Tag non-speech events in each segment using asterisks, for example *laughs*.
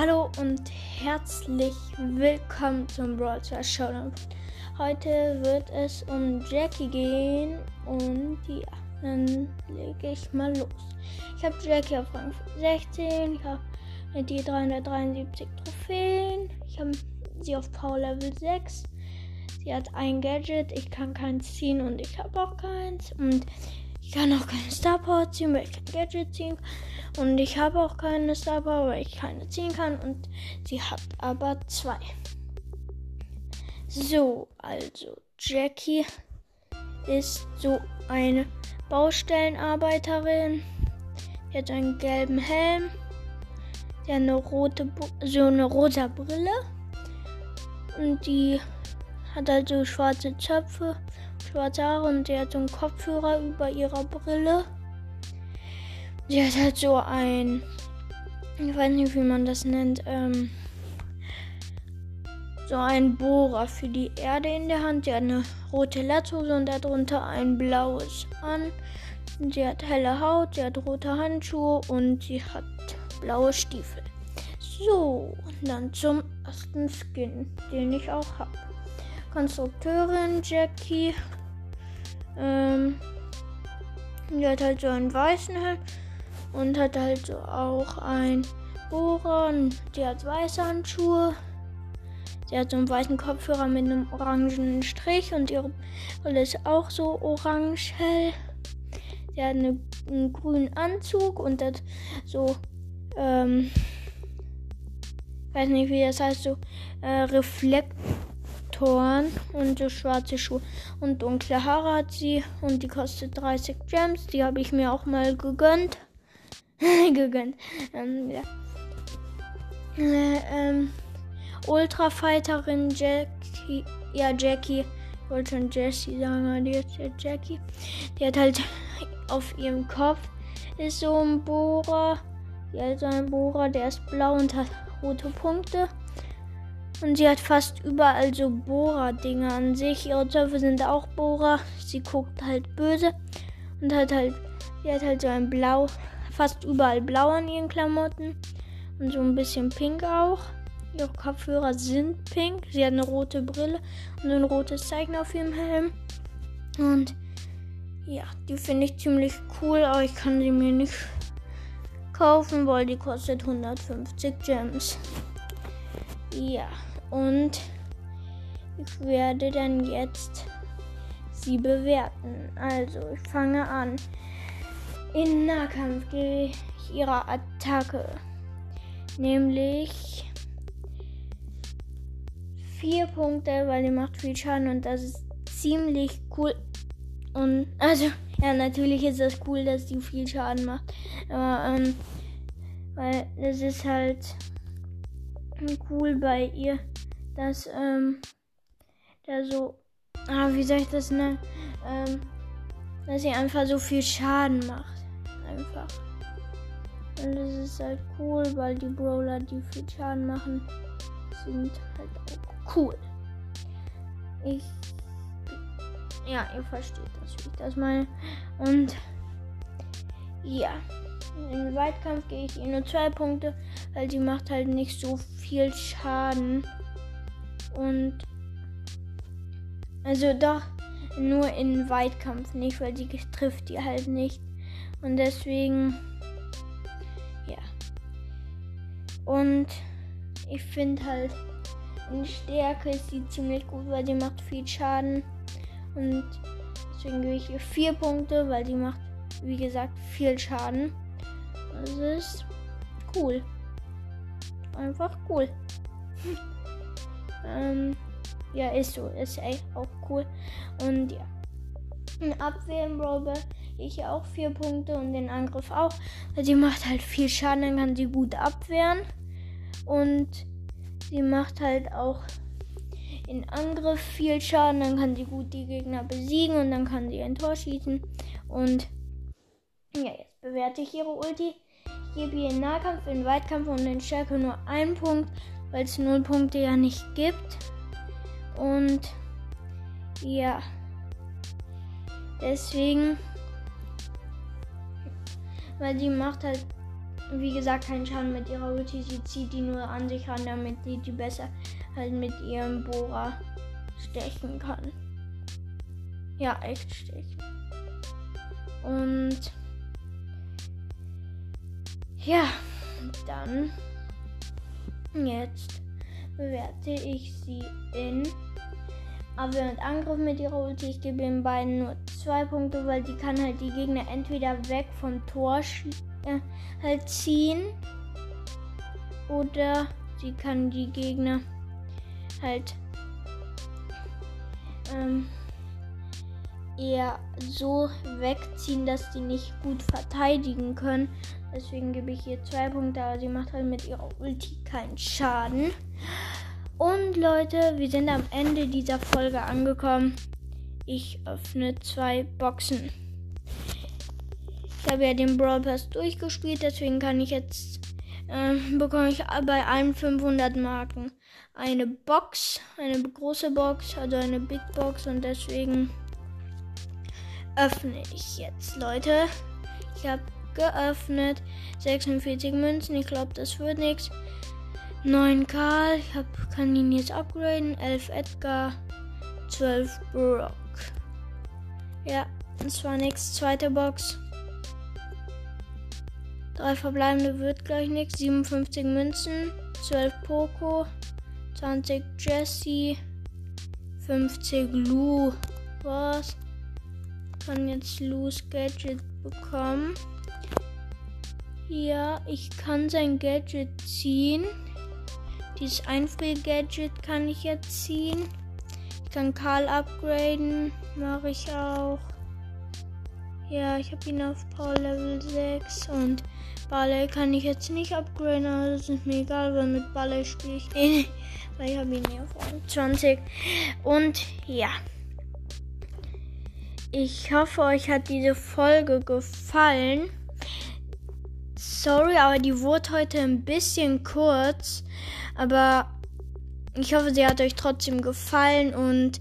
Hallo und herzlich willkommen zum Brawl Stars Showdown. Heute wird es um Jackie gehen und ja, dann lege ich mal los. Ich habe Jackie auf Rang 16, ich habe die 373 Trophäen, ich habe sie auf Power Level 6. Sie hat ein Gadget, ich kann keins ziehen und ich habe auch keins und ich kann auch keine Star Power ziehen, weil ich kein Gadget ziehen kann. Und ich habe auch keine Star Power, weil ich keine ziehen kann. Und sie hat aber zwei. So, also Jackie ist so eine Baustellenarbeiterin. Sie hat einen gelben Helm. Sie hat eine rote, so eine rosa Brille. Und die hat also schwarze Zöpfe schwarze Haare und sie hat so einen Kopfhörer über ihrer Brille. Sie hat halt so ein, ich weiß nicht, wie man das nennt, ähm, so ein Bohrer für die Erde in der Hand. Sie hat eine rote Latzhose und darunter ein blaues an. Sie hat helle Haut, sie hat rote Handschuhe und sie hat blaue Stiefel. So, dann zum ersten Skin, den ich auch habe. Konstrukteurin Jackie ähm, die hat halt so einen weißen Helm und hat halt so auch ein Bohrer. Die hat weiße Handschuhe. Sie hat so einen weißen Kopfhörer mit einem orangen Strich und ihre Brille ist auch so orange hell. Sie hat eine, einen grünen Anzug und hat so, ähm, weiß nicht wie das heißt, so äh, Reflekt Torn und so schwarze Schuhe und dunkle Haare hat sie und die kostet 30 Gems. Die habe ich mir auch mal gegönnt. *laughs* gegönnt. Ähm, ja. Äh, ähm, Ultrafighterin Jackie. Ja, Jackie. Ich wollte schon Jessie sagen, aber die ist ja Jackie. Die hat halt *laughs* auf ihrem Kopf ist so ein Bohrer. Die hat so einen Bohrer, der ist blau und hat rote Punkte. Und sie hat fast überall so Bohrer-Dinge an sich. Ihre Zöpfe sind auch Bohrer. Sie guckt halt böse. Und hat halt, sie hat halt so ein Blau, fast überall Blau an ihren Klamotten. Und so ein bisschen pink auch. Ihre Kopfhörer sind pink. Sie hat eine rote Brille und ein rotes Zeichen auf ihrem Helm. Und ja, die finde ich ziemlich cool, aber ich kann sie mir nicht kaufen, weil die kostet 150 Gems. Ja, und ich werde dann jetzt sie bewerten. Also, ich fange an. In Nahkampf gehe ich ihrer Attacke. Nämlich vier Punkte, weil die macht viel Schaden und das ist ziemlich cool. Und also, ja, natürlich ist das cool, dass die viel Schaden macht. Aber, ähm, weil das ist halt cool bei ihr, dass, ähm, da so, ah, wie soll ich das nennen? Ähm, dass sie einfach so viel Schaden macht. Einfach. Und das ist halt cool, weil die Brawler, die viel Schaden machen, sind halt auch cool. Ich. Ja, ihr versteht das, wie ich das meine. Und. Ja. Im Weitkampf gehe ich ihr nur zwei Punkte, weil sie macht halt nicht so viel Schaden. Und also doch nur in Weitkampf nicht, weil sie trifft die halt nicht. Und deswegen ja. Und ich finde halt in Stärke ist sie ziemlich gut, weil sie macht viel Schaden. Und deswegen gebe ich ihr vier Punkte, weil sie macht, wie gesagt, viel Schaden. Das ist cool. Einfach cool. *laughs* ähm, ja, ist so. Ist echt auch cool. Und ja. In Abwehr im Brawl ich auch vier Punkte und den Angriff auch. Weil sie macht halt viel Schaden, dann kann sie gut abwehren. Und sie macht halt auch in Angriff viel Schaden, dann kann sie gut die Gegner besiegen und dann kann sie ein Tor schießen. Und ja, jetzt bewerte ich ihre Ulti. Ich gebe ihr in Nahkampf, in Weitkampf und in Stärke nur einen Punkt, weil es null Punkte ja nicht gibt. Und ja, deswegen, weil die macht halt wie gesagt, keinen Schaden mit ihrer Ulti. Sie zieht die nur an sich ran, damit sie die besser halt mit ihrem Bohrer stechen kann. Ja, echt stechen. Und ja, dann jetzt bewerte ich sie in Abwehr und Angriff mit ihrer Ulti. Ich gebe den beiden nur zwei Punkte, weil die kann halt die Gegner entweder weg vom Tor äh, halt ziehen oder sie kann die Gegner halt ähm, eher so wegziehen, dass die nicht gut verteidigen können. Deswegen gebe ich ihr zwei Punkte, aber sie macht halt mit ihrer Ulti keinen Schaden. Und Leute, wir sind am Ende dieser Folge angekommen. Ich öffne zwei Boxen. Ich habe ja den Brawl Pass durchgespielt, deswegen kann ich jetzt äh, bekomme ich bei allen 500 Marken eine Box, eine große Box, also eine Big Box und deswegen öffne ich jetzt, Leute. Ich habe geöffnet 46 Münzen. Ich glaube, das wird nichts. 9 Karl. Ich hab, kann ihn jetzt upgraden. 11 Edgar. 12 Brock. Ja, das war nichts. Zweite Box. Drei verbleibende wird gleich nichts. 57 Münzen. 12 Poco. 20 Jesse. 50 Lu. Was? Kann jetzt Lu's Gadget bekommen. Ja, ich kann sein Gadget ziehen. Dieses Einfrier-Gadget kann ich jetzt ziehen. Ich kann Karl upgraden. Mache ich auch. Ja, ich habe ihn auf Power Level 6 und Barley kann ich jetzt nicht upgraden, aber das ist mir egal, weil mit Barley spiele ich eh nicht, weil ich habe ihn hier auf 20. Und ja. Ich hoffe, euch hat diese Folge gefallen. Sorry, aber die wurde heute ein bisschen kurz. Aber ich hoffe, sie hat euch trotzdem gefallen und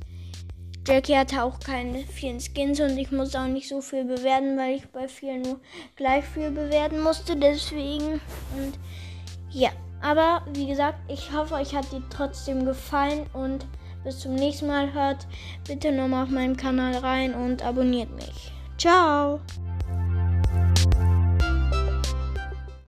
Jackie hatte auch keine vielen Skins und ich muss auch nicht so viel bewerten, weil ich bei vielen nur gleich viel bewerten musste. Deswegen und ja. Aber wie gesagt, ich hoffe, euch hat die trotzdem gefallen und bis zum nächsten Mal hört bitte nochmal auf meinen Kanal rein und abonniert mich. Ciao!